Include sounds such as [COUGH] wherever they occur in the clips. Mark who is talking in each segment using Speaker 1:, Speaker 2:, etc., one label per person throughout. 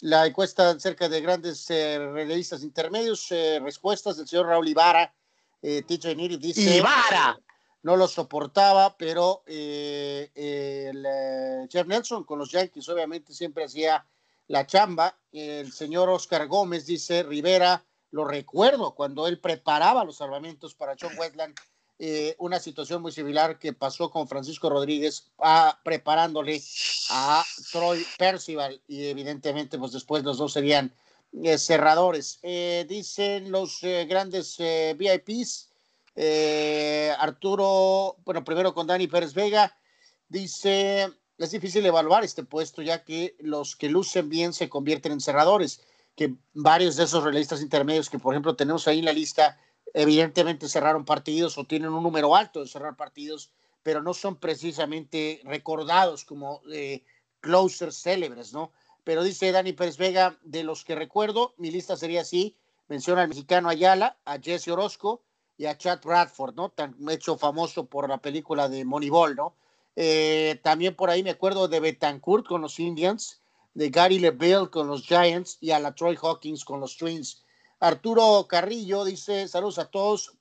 Speaker 1: la encuesta acerca de grandes eh, relevistas intermedios, eh, respuestas del señor Raúl Ibarra, eh, Niri dice...
Speaker 2: ¡Ibarra!
Speaker 1: No lo soportaba, pero el Jeff Nelson con los Yankees obviamente siempre hacía la chamba. El señor Oscar Gómez dice, Rivera, lo recuerdo cuando él preparaba los salvamentos para John Wetland eh, una situación muy similar que pasó con Francisco Rodríguez preparándole a Troy Percival y evidentemente pues después los dos serían eh, cerradores. Eh, dicen los grandes VIPs, Arturo, bueno, primero con Dani Pérez Vega, dice, es difícil evaluar este puesto ya que los que lucen bien se convierten en cerradores, que varios de esos realistas intermedios que por ejemplo tenemos ahí en la lista, evidentemente cerraron partidos o tienen un número alto de cerrar partidos, pero no son precisamente recordados como eh, closers célebres, ¿no? Pero dice Dani Pérez Vega, de los que recuerdo, mi lista sería así, menciona al mexicano Ayala, a Jesse Orozco y a Chad Bradford, ¿no? Tan hecho famoso por la película de Moneyball, ¿no? Eh, también por ahí me acuerdo de Betancourt con los Indians, de Gary LeBell con los Giants y a la Troy Hawkins con los Twins. Arturo Carrillo dice, saludos a todos.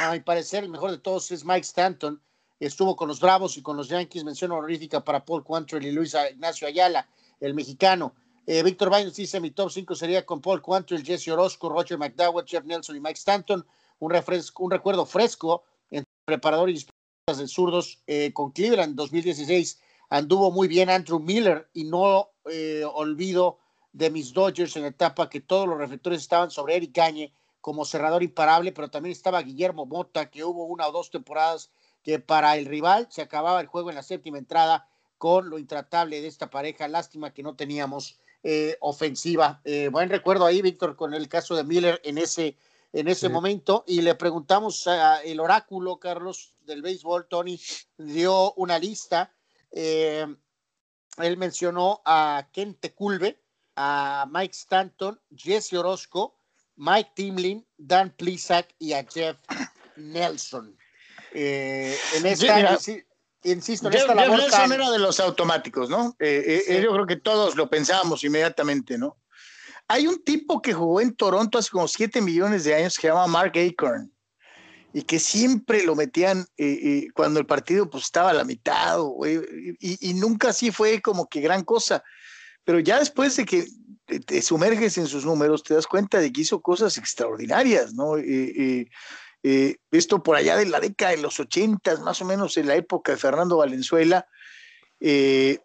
Speaker 1: A mi parecer, el mejor de todos es Mike Stanton. Estuvo con los Bravos y con los Yankees. Mención honorífica para Paul Quantrill y Luis Ignacio Ayala, el mexicano. Eh, Víctor Baños dice, mi top 5 sería con Paul Quantrill, Jesse Orozco, Roger McDowell, Jeff Nelson y Mike Stanton. Un, refresco, un recuerdo fresco entre preparador y de zurdos eh, con Cleveland 2016. Anduvo muy bien Andrew Miller y no eh, olvido de mis Dodgers en la etapa que todos los reflectores estaban sobre Eric Gagne como cerrador imparable, pero también estaba Guillermo Mota, que hubo una o dos temporadas que para el rival se acababa el juego en la séptima entrada con lo intratable de esta pareja. Lástima que no teníamos eh, ofensiva. Eh, buen recuerdo ahí, Víctor, con el caso de Miller en ese, en ese momento. Y le preguntamos al oráculo, Carlos, del béisbol, Tony, dio una lista. Eh, él mencionó a Kente Culve, a Mike Stanton, Jesse Orozco, Mike Timlin, Dan Plisak y a Jeff Nelson. Eh, en esta, insisto, en esta
Speaker 2: labor Nelson era de los automáticos, ¿no? Eh, eh, yo creo que todos lo pensamos inmediatamente, ¿no? Hay un tipo que jugó en Toronto hace como 7 millones de años que se llama Mark Acorn y que siempre lo metían cuando el partido pues estaba a la mitad y, y, nunca así fue como que gran cosa pero ya después de que te sumerges en sus números, te das cuenta de que hizo cosas extraordinarias, ¿no? Eh, eh, esto por allá de la década de los ochentas, más o menos en la época de Fernando Valenzuela, eh,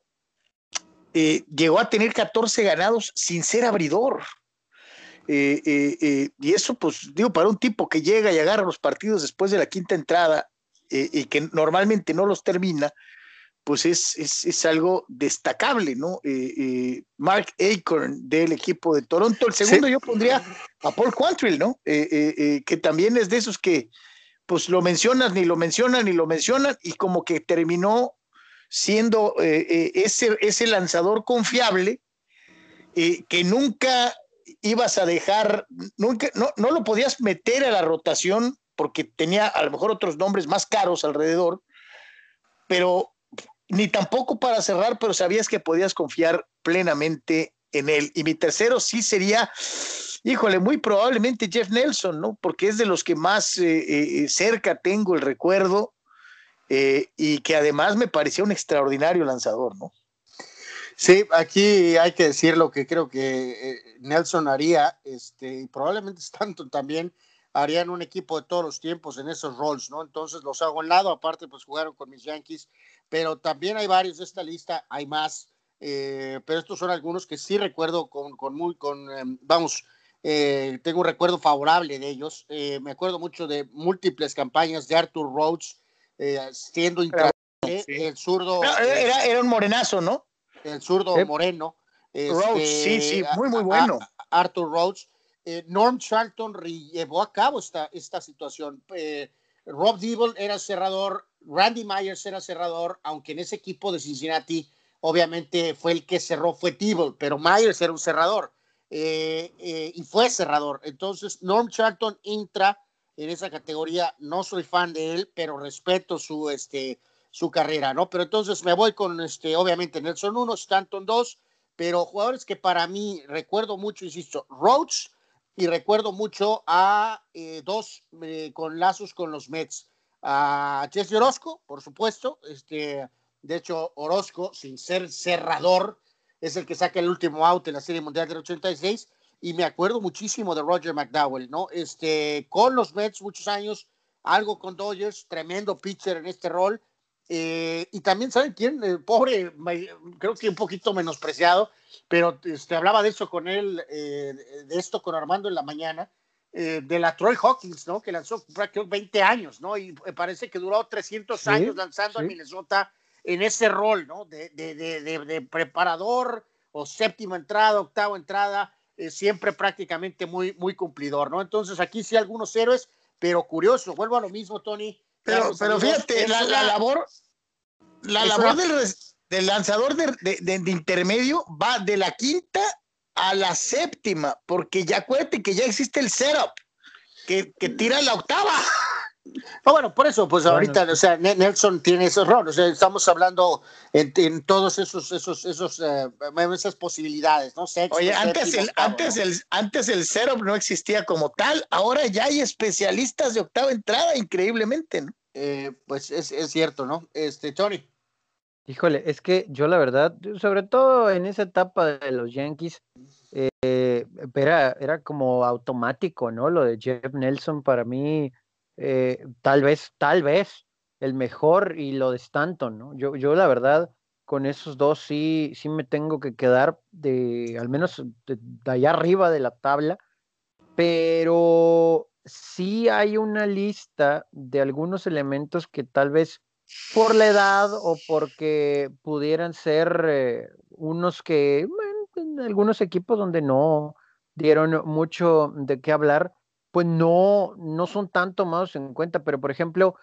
Speaker 2: llegó a tener 14 ganados sin ser abridor. y eso, pues, digo, para un tipo que llega y agarra los partidos después de la quinta entrada y que normalmente no los termina, pues es, es, algo destacable, ¿no? Eh, eh, Mark Acorn del equipo de Toronto. El segundo yo pondría a Paul Quantrill, ¿no? Eh, que también es de esos que, pues lo mencionas, ni lo mencionan, ni lo mencionan, y como que terminó siendo ese, ese lanzador confiable que nunca ibas a dejar, nunca, no, no lo podías meter a la rotación porque tenía a lo mejor otros nombres más caros alrededor, pero ni tampoco para cerrar, pero sabías que podías confiar plenamente en él. Y mi tercero sí sería, híjole, muy probablemente Jeff Nelson, ¿no? Porque es de los que más eh, eh, cerca tengo el recuerdo eh, y que además me parecía un extraordinario lanzador, ¿no?
Speaker 1: Sí, aquí hay que decir lo que creo que Nelson haría, este, y probablemente [LAUGHS] Stanton también harían un equipo de todos los tiempos en esos roles, ¿no? Entonces los hago a un lado, aparte pues jugaron con mis Yankees pero también hay varios de esta lista, hay más, eh, pero estos son algunos que sí recuerdo con, con muy, con, em, vamos, eh, tengo un recuerdo favorable de ellos. Eh, me acuerdo mucho de múltiples campañas de Arthur Rhodes siendo intratable, el zurdo.
Speaker 2: Era, era, un morenazo, ¿no?
Speaker 1: El zurdo moreno.
Speaker 2: Rhodes, sí, sí, este, muy, muy bueno.
Speaker 1: Arthur Rhodes. Norm Charlton llevó a cabo esta, esta situación. Rob Dibble era cerrador, Randy Myers era cerrador, aunque en ese equipo de Cincinnati obviamente fue el que cerró, fue Dibble, pero Myers era un cerrador eh, eh, y fue cerrador. Entonces, Norm Charlton entra en esa categoría. No soy fan de él, pero respeto su, este, su carrera, ¿no? Pero entonces me voy con, este, obviamente, Nelson 1, Stanton 2, pero jugadores que para mí recuerdo mucho, insisto, Roach y recuerdo mucho a eh, dos con lazos con los Mets, a Jesse Orozco, por supuesto, este, de hecho Orozco, sin ser cerrador, es el que saca el último out en la Serie Mundial del 86, y me acuerdo muchísimo de Roger McDowell, ¿no? Este, con los Mets muchos años, algo con Dodgers, tremendo pitcher en este rol, eh, y también, ¿saben quién? El pobre, creo que un poquito menospreciado, pero este, hablaba de eso con él, eh, de esto con Armando en la mañana, eh, de la Troy Hawkins, ¿no? Que lanzó prácticamente 20 años, ¿no? Y parece que duró 300 años lanzando a Minnesota en ese rol, ¿no? De, de, de, de, preparador o séptima entrada, octava entrada, siempre prácticamente muy, muy cumplidor, ¿no? Entonces aquí sí algunos héroes, pero curioso, vuelvo a lo mismo, Tony
Speaker 2: pero, pero fíjate, la, labor, la labor del, lanzador de, intermedio va de la quinta a la séptima, porque ya acuérdate que ya existe el setup, que, que tira la octava.
Speaker 1: Ah, bueno, por eso, pues ahorita, o sea, Nelson tiene ese o sea, estamos hablando en, en todos esos, esos, esos, eh, esas posibilidades, ¿no?
Speaker 2: Oye, antes, el, antes, el, antes el setup no existía como tal, ahora ya hay especialistas de octava entrada, increíblemente, ¿no?
Speaker 1: Eh, pues es, es, cierto, ¿no? Este, Tony.
Speaker 3: Híjole, es que yo la verdad, sobre todo en esa etapa de los Yankees, eh, era, era como automático, ¿no? Lo de Jeff Nelson para mí eh, tal vez, tal vez el mejor y lo de Stanton, ¿no? Yo, yo la verdad, con esos dos sí, sí me tengo que quedar de, al menos de, allá arriba de la tabla, pero sí hay una lista de algunos elementos que tal vez por la edad o porque pudieran ser eh, unos que en algunos equipos donde no dieron mucho de qué hablar, pues no, no son tan tomados en cuenta, pero por ejemplo,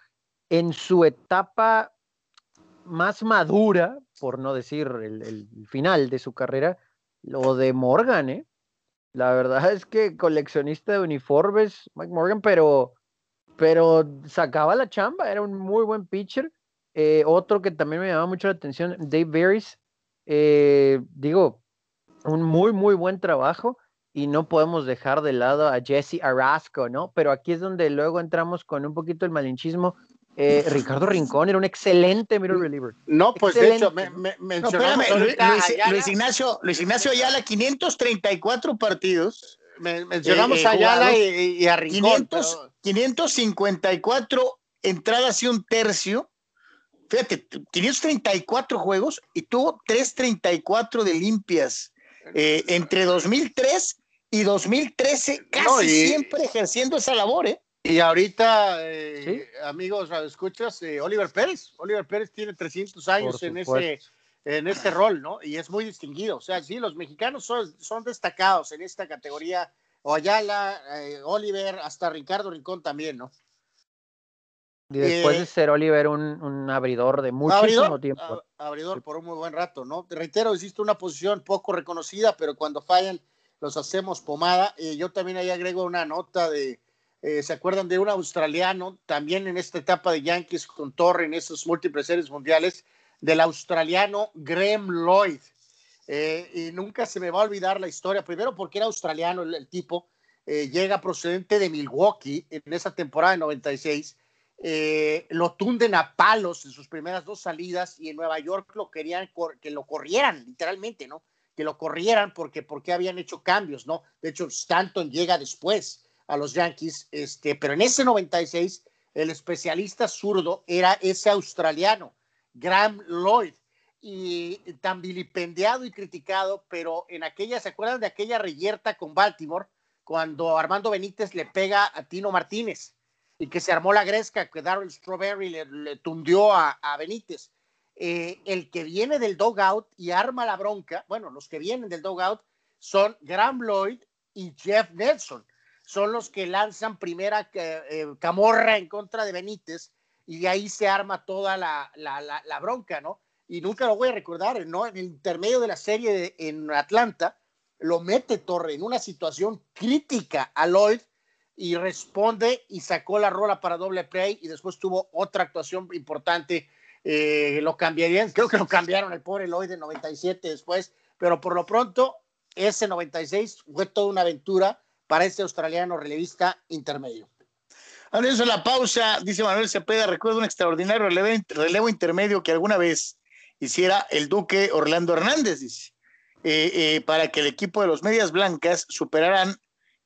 Speaker 3: en su etapa más madura, por no decir el, final de su carrera, lo de Morgan, ¿eh? La verdad es que coleccionista de uniformes, Mike Morgan, pero, pero sacaba la chamba, era un muy buen pitcher. Eh, otro que también me llamaba mucho la atención, Dave Berries, eh, digo, un muy, muy buen trabajo y no podemos dejar de lado a Jesse Arasco, ¿no? Pero aquí es donde luego entramos con un poquito el malinchismo. Eh, Ricardo Rincón era un excelente middle reliever.
Speaker 1: No, pues de hecho, me, me, no,
Speaker 2: Luis, Ignacio, Luis Ignacio Ayala, 534 partidos.
Speaker 1: Mencionamos eh, a Ayala y, a Rincón.
Speaker 2: 554 entradas y un tercio. Fíjate, 534 juegos y tuvo 334 de limpias eh, entre 2003 y 2013 casi siempre ejerciendo esa labor, ¿eh?
Speaker 1: Y ahorita, eh, amigos, escuchas, eh, Oliver Pérez. Oliver Pérez tiene 300 años en ese, en este rol, ¿no? Y es muy distinguido. O sea, sí, los mexicanos son, son destacados en esta categoría. O Ayala, eh, Oliver, hasta Ricardo Rincón también, ¿no?
Speaker 3: Y después de ser Oliver un, un abridor de muchísimo tiempo.
Speaker 1: abridor por un muy buen rato, ¿no? Te reitero, existe una posición poco reconocida, pero cuando fallan los hacemos pomada. y yo también ahí agrego una nota de, eh, ¿se acuerdan de un australiano, también en esta etapa de Yankees con Torre en esos múltiples series mundiales, del australiano Graham Lloyd? Eh, y nunca se me va a olvidar la historia, primero porque era australiano el, tipo, eh, llega procedente de Milwaukee en esa temporada de 96, lo tunden a palos en sus primeras dos salidas y en Nueva York lo querían que lo corrieran, literalmente, ¿no? que lo corrieran porque, porque habían hecho cambios, ¿no? De hecho, Stanton llega después a los Yankees, este, pero en ese 96 el especialista zurdo era ese australiano, Graham Lloyd, y tan vilipendiado y criticado, pero en aquella, ¿se acuerdan de aquella reyerta con Baltimore? Cuando Armando Benítez le pega a Tino Martínez y que se armó la gresca, que Darrell Strawberry le, tundió a, Benítez. Eh, el que viene del dogout y arma la bronca, bueno, los que vienen del dogout son Graham Lloyd y Jeff Nelson. Son los que lanzan primera eh, camorra en contra de Benítez y de ahí se arma toda la, la, bronca, ¿no? Y nunca lo voy a recordar, ¿no? En el intermedio de la serie en Atlanta, lo mete Torre en una situación crítica a Lloyd y responde y sacó la rola para doble play y después tuvo otra actuación importante eh, lo cambiarían, creo que lo cambiaron el pobre Lloyd de 97 después, pero por lo pronto ese 96 fue toda una aventura para este australiano relevista intermedio.
Speaker 2: Antes la pausa, dice Manuel Cepeda, recuerdo un extraordinario relevo, intermedio que alguna vez hiciera el Duque Orlando Hernández, eh, eh, para que el equipo de los Medias Blancas superaran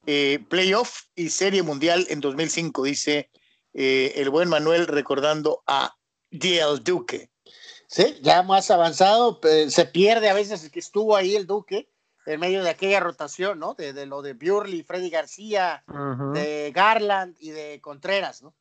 Speaker 2: eh, playoff y serie mundial en 2005, dice el buen Manuel recordando a DL Duque.
Speaker 1: Sí, ya más avanzado, se pierde a veces que estuvo ahí el Duque en medio de aquella rotación, ¿no? De, lo de Burley, Freddy García, de Garland y de Contreras, ¿no?